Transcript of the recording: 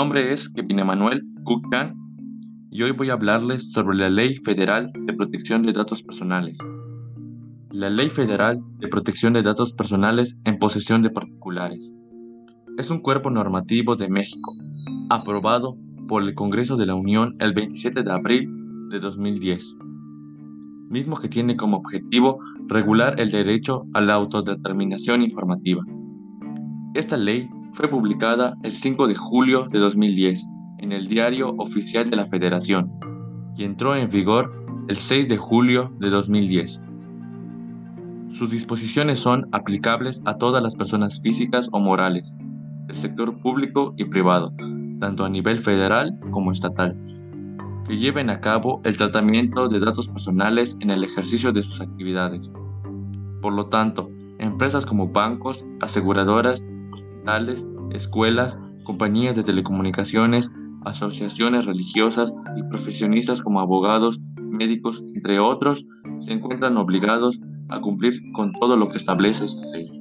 nombre es Kevin Emanuel Kukkan y hoy voy a hablarles sobre la Ley Federal de Protección de Datos Personales. La Ley Federal de Protección de Datos Personales en posesión de particulares es un cuerpo normativo de México, aprobado por el Congreso de la Unión el 27 de abril de 2010, mismo que tiene como objetivo regular el derecho a la autodeterminación informativa. Esta ley fue publicada el 5 de julio de 2010 en el Diario Oficial de la Federación y entró en vigor el 6 de julio de 2010. Sus disposiciones son aplicables a todas las personas físicas o morales del sector público y privado, tanto a nivel federal como estatal, que lleven a cabo el tratamiento de datos personales en el ejercicio de sus actividades. Por lo tanto, empresas como bancos, aseguradoras escuelas, compañías de telecomunicaciones, asociaciones religiosas y profesionistas como abogados, médicos, entre otros, se encuentran obligados a cumplir con todo lo que establece esta ley.